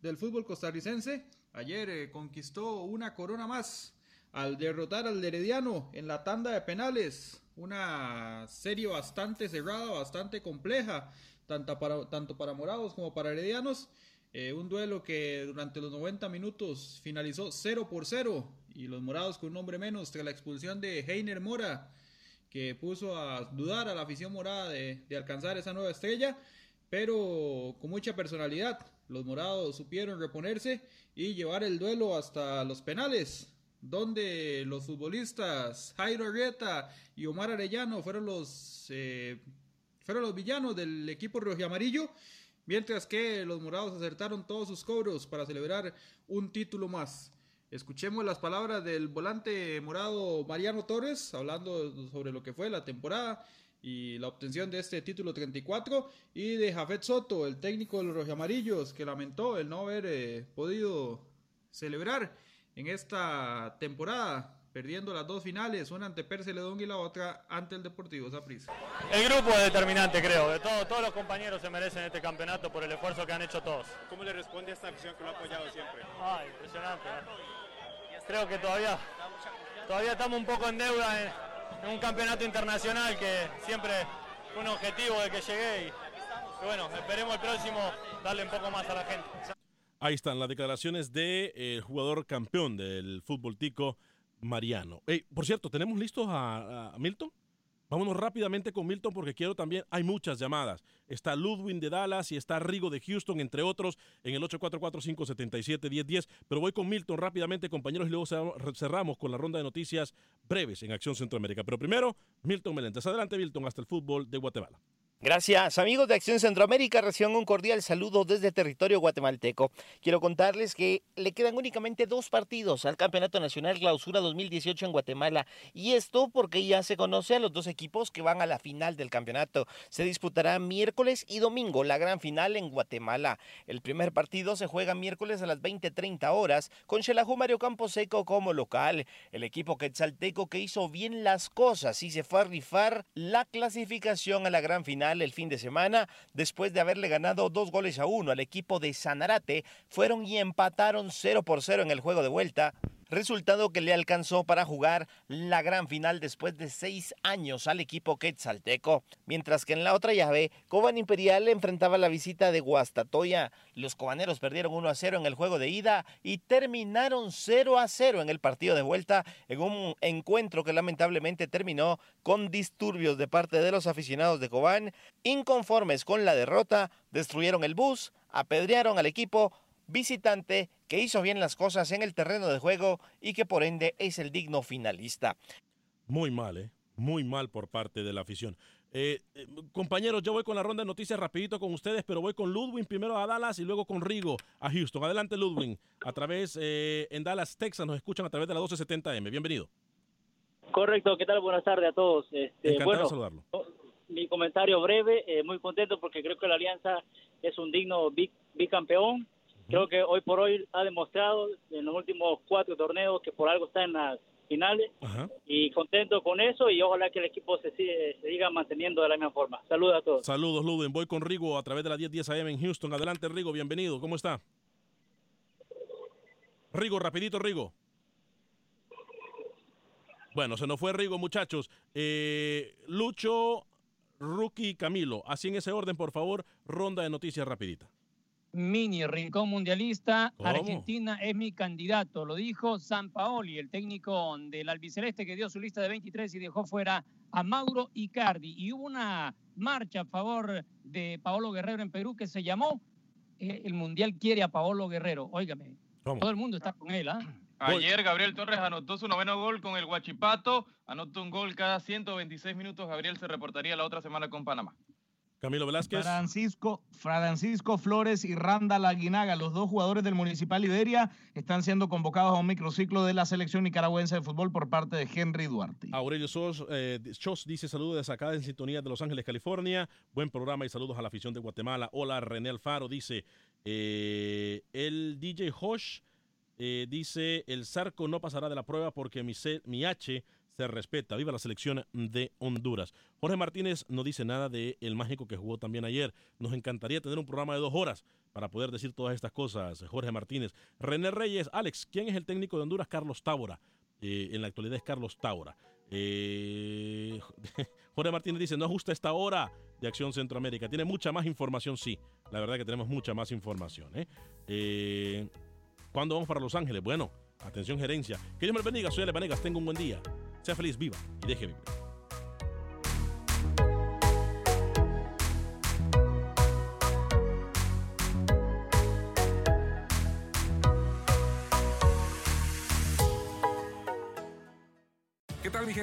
del fútbol costarricense. Ayer eh, conquistó una corona más al derrotar al Herediano en la tanda de penales. Una serie bastante cerrada, bastante compleja, tanto para, tanto para morados como para heredianos. Eh, un duelo que durante los 90 minutos finalizó 0 por 0 y los morados con un hombre menos tras la expulsión de Heiner Mora que puso a dudar a la afición morada de, alcanzar esa nueva estrella, pero con mucha personalidad. Los morados supieron reponerse y llevar el duelo hasta los penales, donde los futbolistas Jairo Arrieta y Omar Arellano fueron los, eh, fueron los villanos del equipo amarillo mientras que los morados acertaron todos sus cobros para celebrar un título más. Escuchemos las palabras del volante morado Mariano Torres, hablando sobre lo que fue la temporada y la obtención de este título 34, y de Jafet Soto, el técnico de los rojamarillos, que lamentó el no haber eh, podido celebrar en esta temporada, perdiendo las dos finales, una ante Perce Ledón y la otra ante el Deportivo Saprissa. El grupo es determinante, creo. De todo, todos los compañeros se merecen este campeonato por el esfuerzo que han hecho todos. ¿Cómo le responde a esta afición que lo ha apoyado siempre? Ah, impresionante. Creo que todavía, todavía estamos un poco en deuda en, un campeonato internacional que siempre fue un objetivo de que llegué y, bueno, esperemos el próximo darle un poco más a la gente. Ahí están las declaraciones del jugador campeón del fútbol tico, Mariano. Ey, por cierto, ¿tenemos listos a Milton? Vámonos rápidamente con Milton porque quiero también, hay muchas llamadas. Está Ludwin de Dallas y está Rigo de Houston, entre otros, en el 844-577-1010. Pero voy con Milton rápidamente, compañeros, y luego cer- cerramos con la ronda de noticias breves en Acción Centroamérica. Pero primero, Milton Meléndez. Adelante, Milton, hasta el fútbol de Guatemala. Gracias, amigos de Acción Centroamérica. Reciban un cordial saludo desde territorio guatemalteco. Quiero contarles que le quedan únicamente dos partidos al Campeonato Nacional Clausura 2018 en Guatemala. Y esto porque ya se conoce a los dos equipos que van a la final del campeonato. Se disputará miércoles y domingo la gran final en Guatemala. El primer partido se juega miércoles a las 20:30 horas con Xelajú Mario Camposeco como local. El equipo quetzalteco que hizo bien las cosas y se fue a rifar la clasificación a la gran final el fin de semana después de haberle ganado dos goles a uno al equipo de Sanarate. Fueron y empataron 0 por 0 en el juego de vuelta. Resultado que le alcanzó para jugar la gran final después de seis años al equipo quetzalteco. Mientras que en la otra llave, Coban Imperial enfrentaba la visita de Guastatoya. Los cobaneros perdieron 1 a 0 en el juego de ida y terminaron 0 a 0 en el partido de vuelta en un encuentro que lamentablemente terminó con disturbios de parte de los aficionados de Cobán. Inconformes con la derrota, destruyeron el bus, apedrearon al equipo visitante que hizo bien las cosas en el terreno de juego y que por ende es el digno finalista. Muy mal, ¿eh? Muy mal por parte de la afición. Eh, eh, compañeros, yo voy con la ronda de noticias rapidito con ustedes, pero voy con Ludwin primero a Dallas y luego con Rigo a Houston. Adelante, Ludwin. A través, eh, en Dallas, Texas, nos escuchan a través de la 1270M. Bienvenido. Correcto, ¿qué tal? Buenas tardes a todos. Este, Encantado bueno, de saludarlo. mi comentario breve, eh, muy contento porque creo que la Alianza es un digno bic- bicampeón. Creo que hoy por hoy ha demostrado en los últimos cuatro torneos que por algo está en las finales y contento con eso y ojalá que el equipo se, sigue- se siga manteniendo de la misma forma. Saludos a todos. Saludos, Ludwin. Voy con Rigo a través de la 1010 AM en Houston. Adelante, Rigo. Bienvenido. ¿Cómo está? Rigo, rapidito, Rigo. Bueno, se nos fue Rigo, muchachos. Eh, Lucho, Rookie Camilo. Así en ese orden, por favor. Ronda de noticias rapidita. Mini Rincón Mundialista, ¿Cómo? Argentina es mi candidato, lo dijo San Paoli, el técnico del albiceleste que dio su lista de 23 y dejó fuera a Mauro Icardi. Y hubo una marcha a favor de Paolo Guerrero en Perú que se llamó eh, El Mundial quiere a Paolo Guerrero. Óigame, Todo el mundo está con él, ¿ah? Ayer Gabriel Torres anotó su noveno gol con el Guachipato, anotó un gol cada 126 minutos. Gabriel se reportaría la otra semana con Panamá. Camilo Velázquez. Francisco, Francisco Flores y Randa Laguinaga, los dos jugadores del Municipal Iberia, están siendo convocados a un microciclo de la selección nicaragüense de fútbol por parte de Henry Duarte. Aurelio Sos, eh, Chos dice saludos de acá en sintonía de Los Ángeles, California. Buen programa y saludos a la afición de Guatemala. Hola, René Alfaro dice, eh, el DJ Hosh eh, dice, el Zarco no pasará de la prueba porque mi, C, mi H se respeta. Viva la selección de Honduras. Jorge Martínez no dice nada de el mágico que jugó también ayer. Nos encantaría tener un programa de dos horas para poder decir todas estas cosas. Jorge Martínez. René Reyes, Alex, ¿quién es el técnico de Honduras? Carlos Tábora. Eh, en la actualidad es Carlos Tábora. Eh, Jorge Martínez dice, no ajusta esta hora de Acción Centroamérica. Tiene mucha más información, sí. La verdad que tenemos mucha más información. ¿eh? eh ¿Cuándo vamos para Los Ángeles? Bueno, atención gerencia. Que Dios me bendiga. Soy Ale Vanegas. Tengo un buen día. Sea feliz, viva y deje vivir.